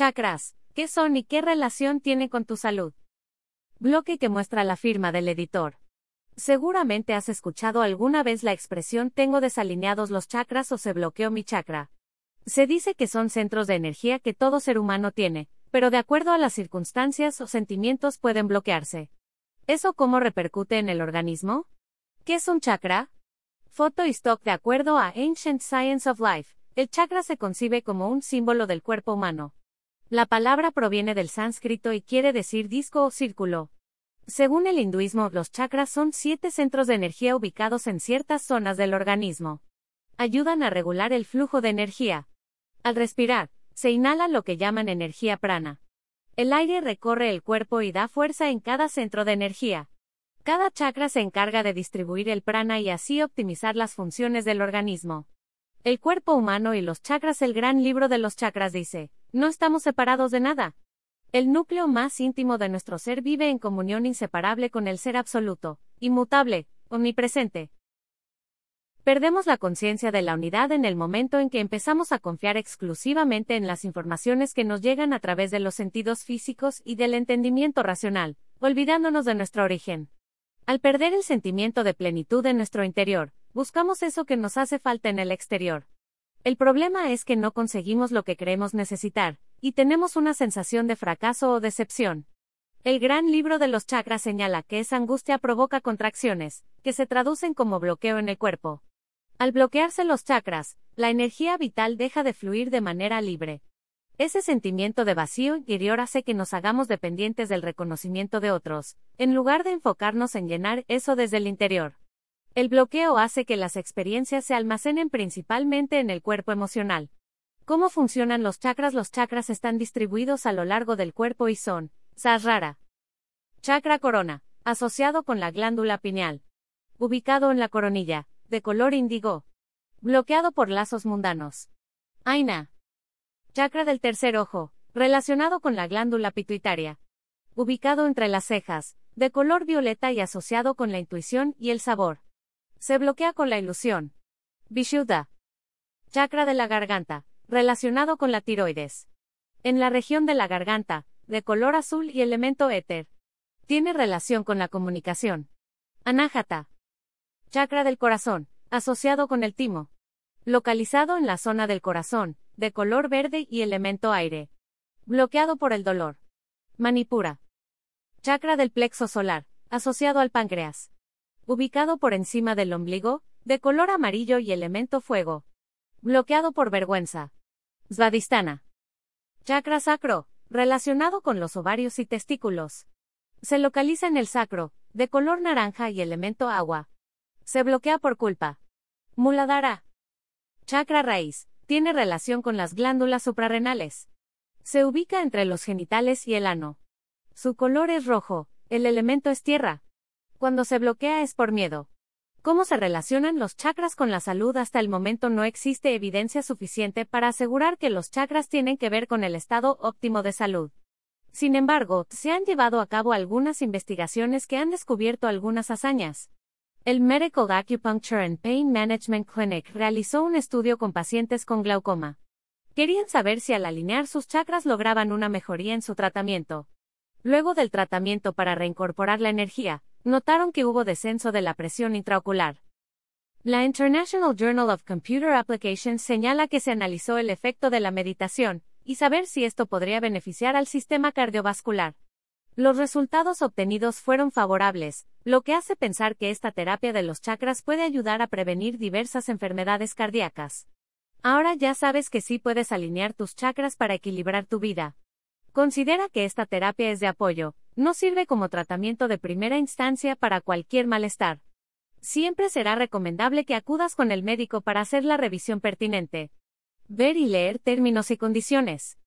Chakras, ¿qué son y qué relación tienen con tu salud? Bloque que muestra la firma del editor. Seguramente has escuchado alguna vez la expresión tengo desalineados los chakras o se bloqueó mi chakra. Se dice que son centros de energía que todo ser humano tiene, pero de acuerdo a las circunstancias o sentimientos pueden bloquearse. ¿Eso cómo repercute en el organismo? ¿Qué es un chakra? Foto y stock de acuerdo a Ancient Science of Life, el chakra se concibe como un símbolo del cuerpo humano. La palabra proviene del sánscrito y quiere decir disco o círculo. Según el hinduismo, los chakras son siete centros de energía ubicados en ciertas zonas del organismo. Ayudan a regular el flujo de energía. Al respirar, se inhala lo que llaman energía prana. El aire recorre el cuerpo y da fuerza en cada centro de energía. Cada chakra se encarga de distribuir el prana y así optimizar las funciones del organismo. El cuerpo humano y los chakras El gran libro de los chakras dice, no estamos separados de nada. El núcleo más íntimo de nuestro ser vive en comunión inseparable con el ser absoluto, inmutable, omnipresente. Perdemos la conciencia de la unidad en el momento en que empezamos a confiar exclusivamente en las informaciones que nos llegan a través de los sentidos físicos y del entendimiento racional, olvidándonos de nuestro origen. Al perder el sentimiento de plenitud en nuestro interior, buscamos eso que nos hace falta en el exterior. El problema es que no conseguimos lo que creemos necesitar, y tenemos una sensación de fracaso o decepción. El gran libro de los chakras señala que esa angustia provoca contracciones, que se traducen como bloqueo en el cuerpo. Al bloquearse los chakras, la energía vital deja de fluir de manera libre. Ese sentimiento de vacío interior hace que nos hagamos dependientes del reconocimiento de otros, en lugar de enfocarnos en llenar eso desde el interior. El bloqueo hace que las experiencias se almacenen principalmente en el cuerpo emocional. ¿Cómo funcionan los chakras? Los chakras están distribuidos a lo largo del cuerpo y son, Sahasrara. Chakra corona, asociado con la glándula pineal. Ubicado en la coronilla, de color índigo. Bloqueado por lazos mundanos. Aina. Chakra del tercer ojo, relacionado con la glándula pituitaria. Ubicado entre las cejas, de color violeta y asociado con la intuición y el sabor. Se bloquea con la ilusión. Vishuddha. Chakra de la garganta, relacionado con la tiroides. En la región de la garganta, de color azul y elemento éter. Tiene relación con la comunicación. Anájata. Chakra del corazón, asociado con el timo. Localizado en la zona del corazón, de color verde y elemento aire. Bloqueado por el dolor. Manipura. Chakra del plexo solar, asociado al páncreas ubicado por encima del ombligo, de color amarillo y elemento fuego. Bloqueado por vergüenza. Svadhisthana. Chakra sacro, relacionado con los ovarios y testículos. Se localiza en el sacro, de color naranja y elemento agua. Se bloquea por culpa. Muladhara. Chakra raíz, tiene relación con las glándulas suprarrenales. Se ubica entre los genitales y el ano. Su color es rojo, el elemento es tierra. Cuando se bloquea es por miedo. ¿Cómo se relacionan los chakras con la salud? Hasta el momento no existe evidencia suficiente para asegurar que los chakras tienen que ver con el estado óptimo de salud. Sin embargo, se han llevado a cabo algunas investigaciones que han descubierto algunas hazañas. El Medical Acupuncture and Pain Management Clinic realizó un estudio con pacientes con glaucoma. Querían saber si al alinear sus chakras lograban una mejoría en su tratamiento. Luego del tratamiento para reincorporar la energía, notaron que hubo descenso de la presión intraocular. La International Journal of Computer Applications señala que se analizó el efecto de la meditación, y saber si esto podría beneficiar al sistema cardiovascular. Los resultados obtenidos fueron favorables, lo que hace pensar que esta terapia de los chakras puede ayudar a prevenir diversas enfermedades cardíacas. Ahora ya sabes que sí puedes alinear tus chakras para equilibrar tu vida. Considera que esta terapia es de apoyo, no sirve como tratamiento de primera instancia para cualquier malestar. Siempre será recomendable que acudas con el médico para hacer la revisión pertinente. Ver y leer términos y condiciones.